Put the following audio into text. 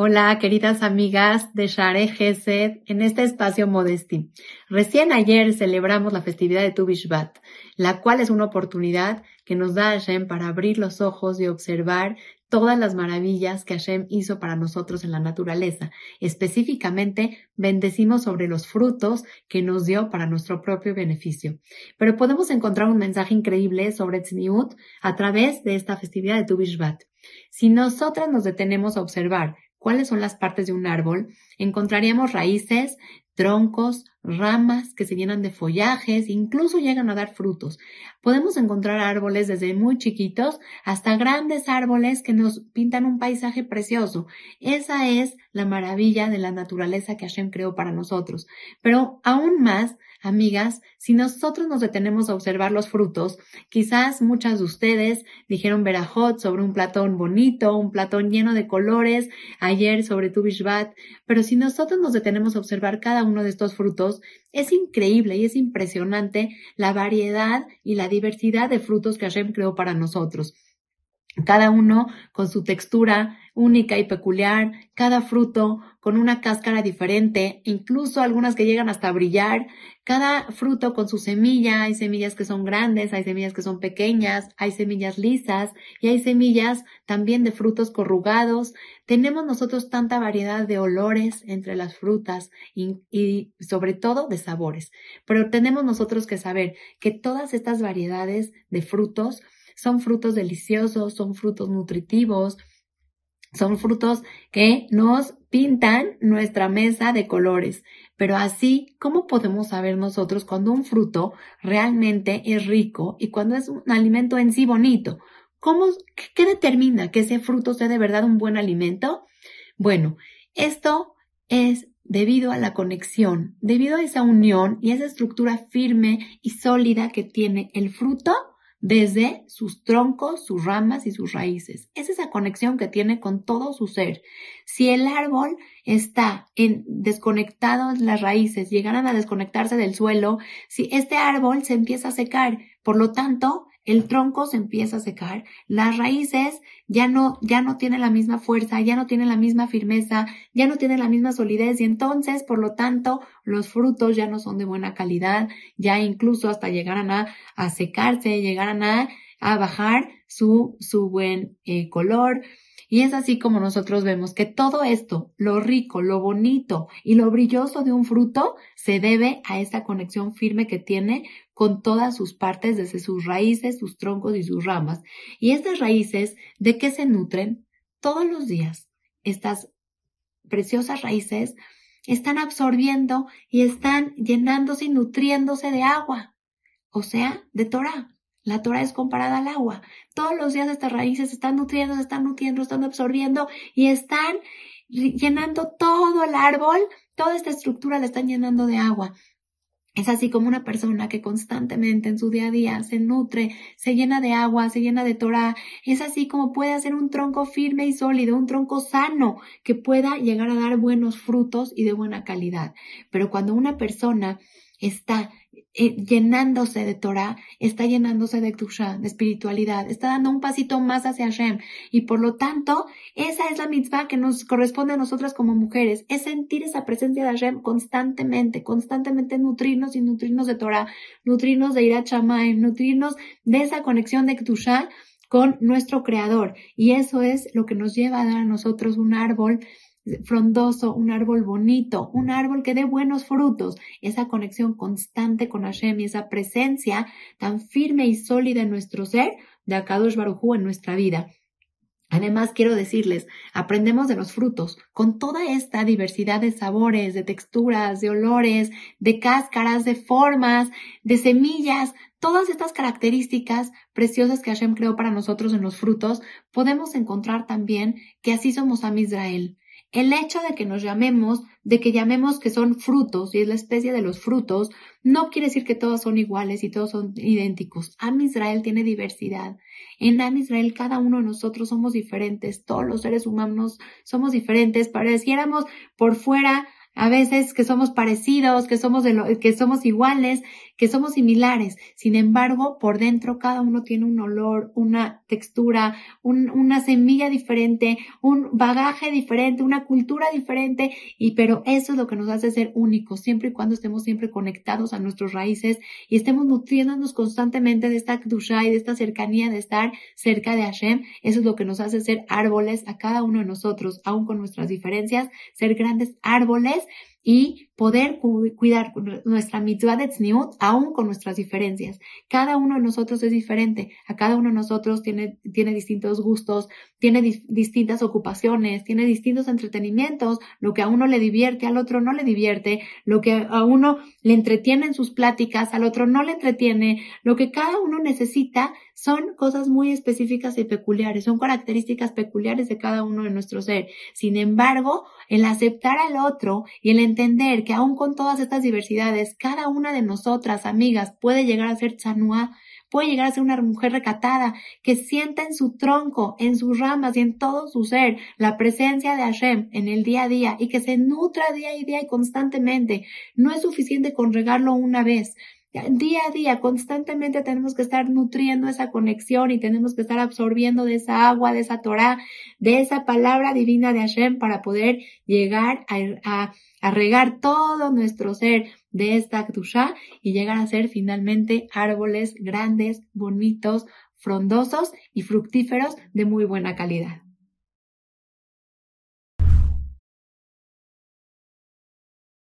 Hola, queridas amigas de Share Gesed, en este espacio Modesti. Recién ayer celebramos la festividad de Tu Bishvat, la cual es una oportunidad que nos da Hashem para abrir los ojos y observar todas las maravillas que Hashem hizo para nosotros en la naturaleza. Específicamente, bendecimos sobre los frutos que nos dio para nuestro propio beneficio. Pero podemos encontrar un mensaje increíble sobre Tzniut a través de esta festividad de Tu Bishvat. Si nosotras nos detenemos a observar cuáles son las partes de un árbol, encontraríamos raíces, troncos, ramas que se llenan de follajes, incluso llegan a dar frutos. Podemos encontrar árboles desde muy chiquitos hasta grandes árboles que nos pintan un paisaje precioso. Esa es la maravilla de la naturaleza que Hashem creó para nosotros. Pero aún más, amigas, si nosotros nos detenemos a observar los frutos, quizás muchas de ustedes dijeron verajot sobre un platón bonito, un platón lleno de colores, ayer sobre tu Bishvat, pero si nosotros nos detenemos a observar cada uno de estos frutos, es increíble y es impresionante la variedad y la diversidad de frutos que Hashem creó para nosotros cada uno con su textura única y peculiar, cada fruto con una cáscara diferente, incluso algunas que llegan hasta brillar, cada fruto con su semilla, hay semillas que son grandes, hay semillas que son pequeñas, hay semillas lisas y hay semillas también de frutos corrugados. Tenemos nosotros tanta variedad de olores entre las frutas y, y sobre todo de sabores, pero tenemos nosotros que saber que todas estas variedades de frutos son frutos deliciosos, son frutos nutritivos, son frutos que nos pintan nuestra mesa de colores. Pero así, ¿cómo podemos saber nosotros cuando un fruto realmente es rico y cuando es un alimento en sí bonito? ¿Cómo, qué determina que ese fruto sea de verdad un buen alimento? Bueno, esto es debido a la conexión, debido a esa unión y esa estructura firme y sólida que tiene el fruto desde sus troncos, sus ramas y sus raíces. Es esa conexión que tiene con todo su ser. Si el árbol está en desconectado las raíces, llegaran a desconectarse del suelo, si este árbol se empieza a secar, por lo tanto, el tronco se empieza a secar, las raíces ya no, ya no tienen la misma fuerza, ya no tienen la misma firmeza, ya no tienen la misma solidez y entonces, por lo tanto, los frutos ya no son de buena calidad, ya incluso hasta llegarán a, a secarse, llegarán a, a bajar su, su buen eh, color. Y es así como nosotros vemos que todo esto, lo rico, lo bonito y lo brilloso de un fruto, se debe a esa conexión firme que tiene con todas sus partes, desde sus raíces, sus troncos y sus ramas. Y estas raíces, ¿de qué se nutren? Todos los días, estas preciosas raíces están absorbiendo y están llenándose y nutriéndose de agua, o sea, de Torah. La Torah es comparada al agua. Todos los días estas raíces están nutriendo, están nutriendo, están absorbiendo y están llenando todo el árbol, toda esta estructura la están llenando de agua. Es así como una persona que constantemente en su día a día se nutre, se llena de agua, se llena de Torah. Es así como puede hacer un tronco firme y sólido, un tronco sano que pueda llegar a dar buenos frutos y de buena calidad. Pero cuando una persona está llenándose de Torah, está llenándose de Tusha, de espiritualidad, está dando un pasito más hacia Hashem. Y por lo tanto, esa es la mitzvah que nos corresponde a nosotras como mujeres, es sentir esa presencia de Hashem constantemente, constantemente nutrirnos y nutrirnos de Torah, nutrirnos de Irat Shamayim, nutrirnos de esa conexión de Tusha con nuestro Creador. Y eso es lo que nos lleva a dar a nosotros un árbol frondoso, un árbol bonito, un árbol que dé buenos frutos, esa conexión constante con Hashem y esa presencia tan firme y sólida en nuestro ser de Akadosh Barujú en nuestra vida. Además, quiero decirles, aprendemos de los frutos, con toda esta diversidad de sabores, de texturas, de olores, de cáscaras, de formas, de semillas, todas estas características preciosas que Hashem creó para nosotros en los frutos, podemos encontrar también que así somos a Israel. El hecho de que nos llamemos, de que llamemos que son frutos y es la especie de los frutos, no quiere decir que todos son iguales y todos son idénticos. Am Israel tiene diversidad. En Am Israel cada uno de nosotros somos diferentes. Todos los seres humanos somos diferentes. Pareciéramos por fuera a veces que somos parecidos, que somos que somos iguales, que somos similares. Sin embargo, por dentro cada uno tiene un olor, una textura, una semilla diferente, un bagaje diferente, una cultura diferente, y pero eso es lo que nos hace ser únicos, siempre y cuando estemos siempre conectados a nuestras raíces y estemos nutriéndonos constantemente de esta kdusha y de esta cercanía de estar cerca de Hashem. Eso es lo que nos hace ser árboles a cada uno de nosotros, aún con nuestras diferencias, ser grandes árboles y poder cuidar nuestra mitzvah de tzniut aún con nuestras diferencias. Cada uno de nosotros es diferente, a cada uno de nosotros tiene, tiene distintos gustos, tiene distintas ocupaciones, tiene distintos entretenimientos, lo que a uno le divierte, al otro no le divierte, lo que a uno le entretiene en sus pláticas, al otro no le entretiene, lo que cada uno necesita son cosas muy específicas y peculiares, son características peculiares de cada uno de nuestro ser. Sin embargo, el aceptar al otro y el entender que aún con todas estas diversidades, cada una de nosotras, amigas, puede llegar a ser chanua, puede llegar a ser una mujer recatada, que sienta en su tronco, en sus ramas y en todo su ser la presencia de Hashem en el día a día y que se nutra día a día y constantemente. No es suficiente con regarlo una vez. Día a día, constantemente tenemos que estar nutriendo esa conexión y tenemos que estar absorbiendo de esa agua, de esa Torah, de esa palabra divina de Hashem para poder llegar a, regar todo nuestro ser de esta Kdusha y llegar a ser finalmente árboles grandes, bonitos, frondosos y fructíferos de muy buena calidad.